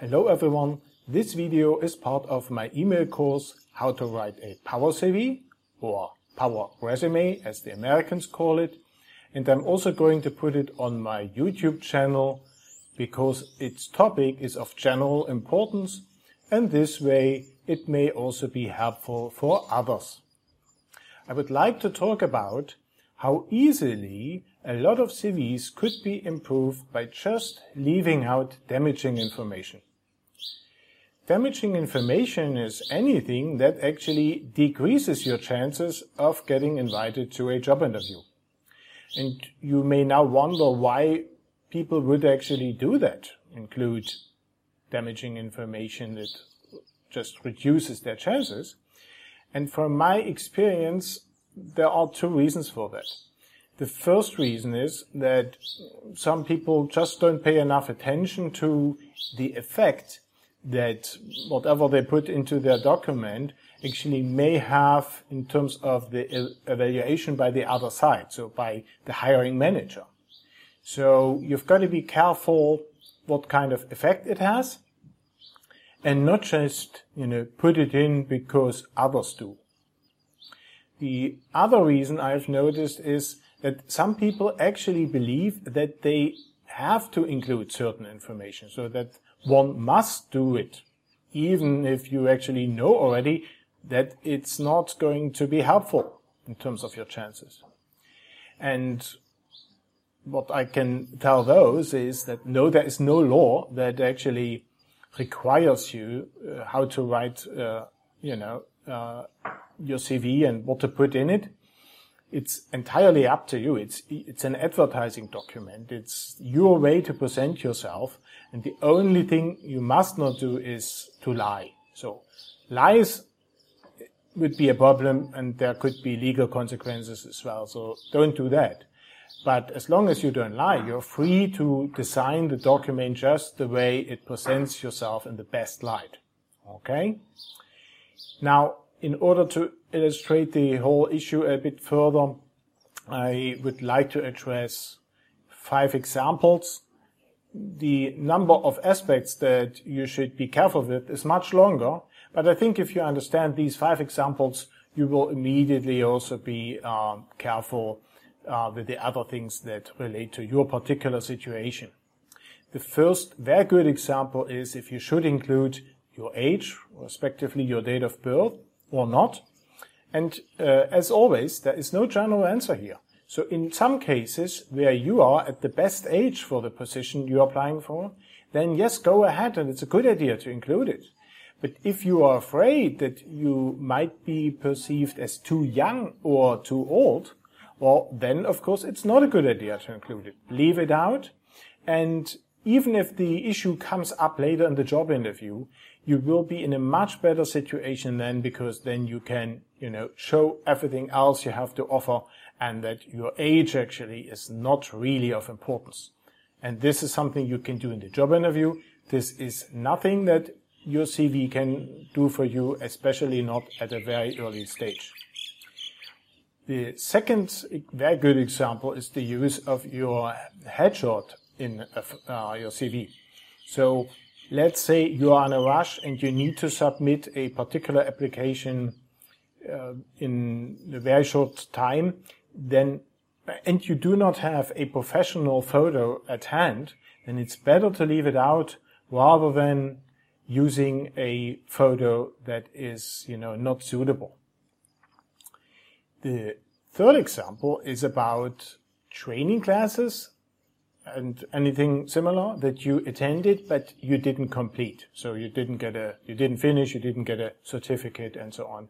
Hello everyone, this video is part of my email course How to Write a Power CV or Power Resume as the Americans call it and I'm also going to put it on my YouTube channel because its topic is of general importance and this way it may also be helpful for others. I would like to talk about how easily a lot of CVs could be improved by just leaving out damaging information. Damaging information is anything that actually decreases your chances of getting invited to a job interview. And you may now wonder why people would actually do that, include damaging information that just reduces their chances. And from my experience, there are two reasons for that. The first reason is that some people just don't pay enough attention to the effect that whatever they put into their document actually may have in terms of the evaluation by the other side, so by the hiring manager. So you've got to be careful what kind of effect it has and not just, you know, put it in because others do. The other reason I've noticed is that some people actually believe that they have to include certain information so that one must do it, even if you actually know already that it's not going to be helpful in terms of your chances. And what I can tell those is that no, there is no law that actually requires you uh, how to write, uh, you know, uh, your CV and what to put in it it's entirely up to you. It's, it's an advertising document. It's your way to present yourself. And the only thing you must not do is to lie. So lies would be a problem and there could be legal consequences as well. So don't do that. But as long as you don't lie, you're free to design the document just the way it presents yourself in the best light. Okay? Now, in order to illustrate the whole issue a bit further, I would like to address five examples. The number of aspects that you should be careful with is much longer, but I think if you understand these five examples, you will immediately also be uh, careful uh, with the other things that relate to your particular situation. The first very good example is if you should include your age, respectively your date of birth, or not. And uh, as always, there is no general answer here. So in some cases where you are at the best age for the position you're applying for, then yes, go ahead and it's a good idea to include it. But if you are afraid that you might be perceived as too young or too old, well, then of course it's not a good idea to include it. Leave it out. And even if the issue comes up later in the job interview, you will be in a much better situation then because then you can, you know, show everything else you have to offer and that your age actually is not really of importance. And this is something you can do in the job interview. This is nothing that your CV can do for you, especially not at a very early stage. The second very good example is the use of your headshot in uh, your CV. So let's say you are in a rush and you need to submit a particular application uh, in a very short time, then and you do not have a professional photo at hand, then it's better to leave it out rather than using a photo that is, you know, not suitable. The third example is about training classes and anything similar that you attended but you didn't complete. So you didn't get a, you didn't finish, you didn't get a certificate and so on.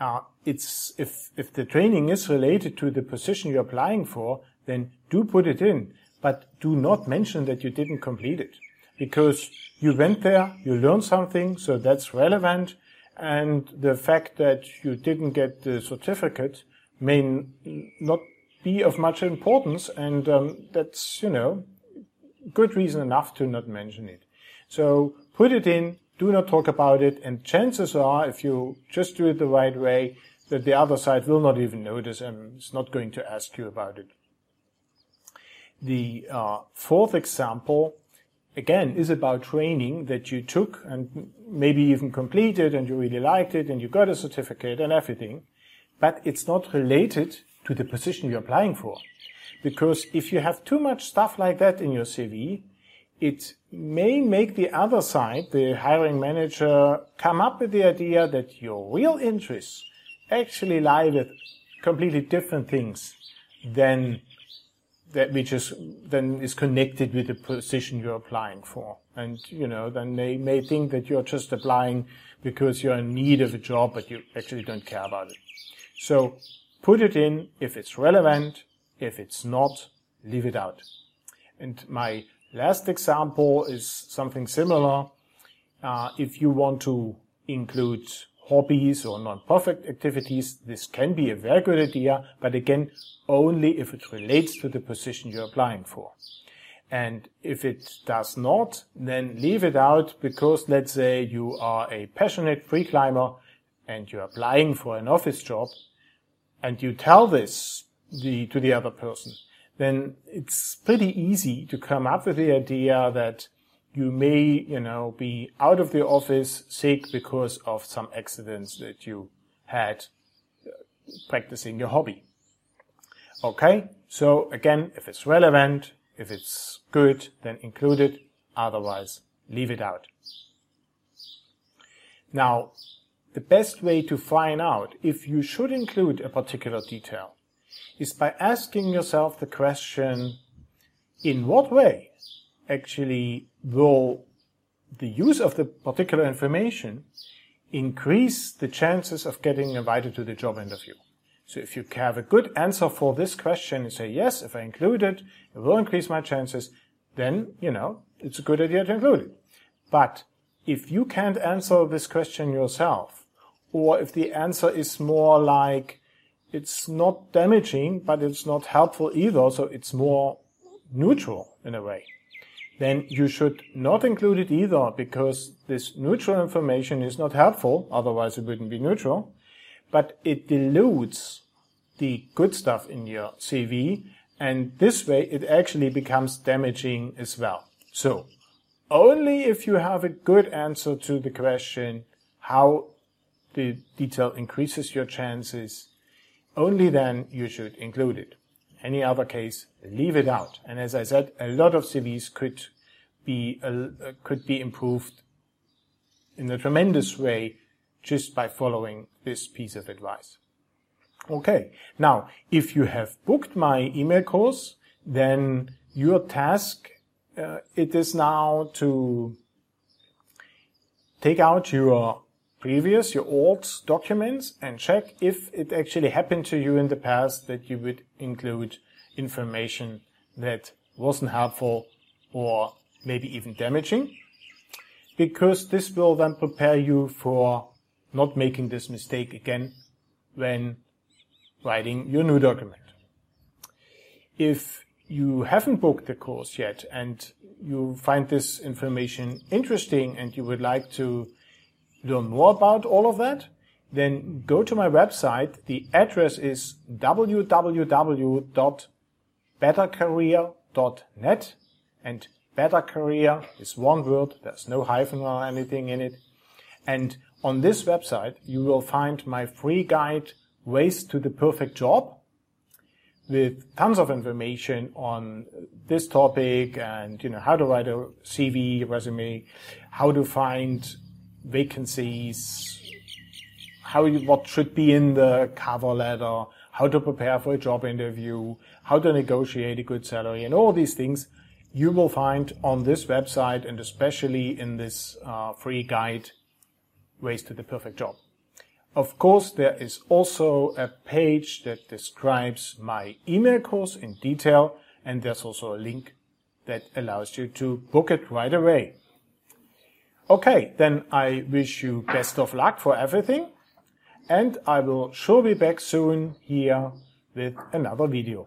Uh, it's, if, if the training is related to the position you're applying for, then do put it in, but do not mention that you didn't complete it. Because you went there, you learned something, so that's relevant, and the fact that you didn't get the certificate may not be of much importance, and um, that's you know good reason enough to not mention it. So put it in, do not talk about it, and chances are, if you just do it the right way, that the other side will not even notice and is not going to ask you about it. The uh, fourth example again, is about training that you took and maybe even completed and you really liked it and you got a certificate and everything, but it's not related to the position you're applying for. Because if you have too much stuff like that in your CV, it may make the other side, the hiring manager, come up with the idea that your real interests actually lie with completely different things than that which is then is connected with the position you're applying for. And you know, then they may think that you're just applying because you're in need of a job, but you actually don't care about it. So put it in if it's relevant. If it's not, leave it out. And my last example is something similar. Uh, if you want to include hobbies or non-profit activities, this can be a very good idea, but again, only if it relates to the position you're applying for. And if it does not, then leave it out because let's say you are a passionate free climber and you're applying for an office job and you tell this the, to the other person, then it's pretty easy to come up with the idea that you may, you know, be out of the office sick because of some accidents that you had uh, practicing your hobby. Okay, so again, if it's relevant, if it's good, then include it. Otherwise, leave it out. Now, the best way to find out if you should include a particular detail is by asking yourself the question, in what way actually will the use of the particular information increase the chances of getting invited to the job interview. So if you have a good answer for this question and say, yes, if I include it, it will increase my chances, then, you know, it's a good idea to include it. But if you can't answer this question yourself, or if the answer is more like, it's not damaging, but it's not helpful either, so it's more neutral in a way, then you should not include it either because this neutral information is not helpful, otherwise it wouldn't be neutral, but it dilutes the good stuff in your CV and this way it actually becomes damaging as well. So only if you have a good answer to the question how the detail increases your chances, only then you should include it any other case, leave it out. And as I said, a lot of CVs could be uh, could be improved in a tremendous way just by following this piece of advice. Okay. Now, if you have booked my email course, then your task uh, it is now to take out your previous, your old documents and check if it actually happened to you in the past that you would include information that wasn't helpful or maybe even damaging, because this will then prepare you for not making this mistake again when writing your new document. If you haven't booked the course yet and you find this information interesting and you would like to learn more about all of that, then go to my website. The address is www.bettercareer.net and better career is one word. There's no hyphen or anything in it. And on this website, you will find my free guide, Ways to the Perfect Job with tons of information on this topic and, you know, how to write a CV, resume, how to find vacancies, how you, what should be in the cover letter, how to prepare for a job interview, how to negotiate a good salary, and all these things you will find on this website and especially in this uh, free guide, Ways to the Perfect Job. Of course, there is also a page that describes my email course in detail, and there's also a link that allows you to book it right away. Okay, then I wish you best of luck for everything and I will sure be back soon here with another video.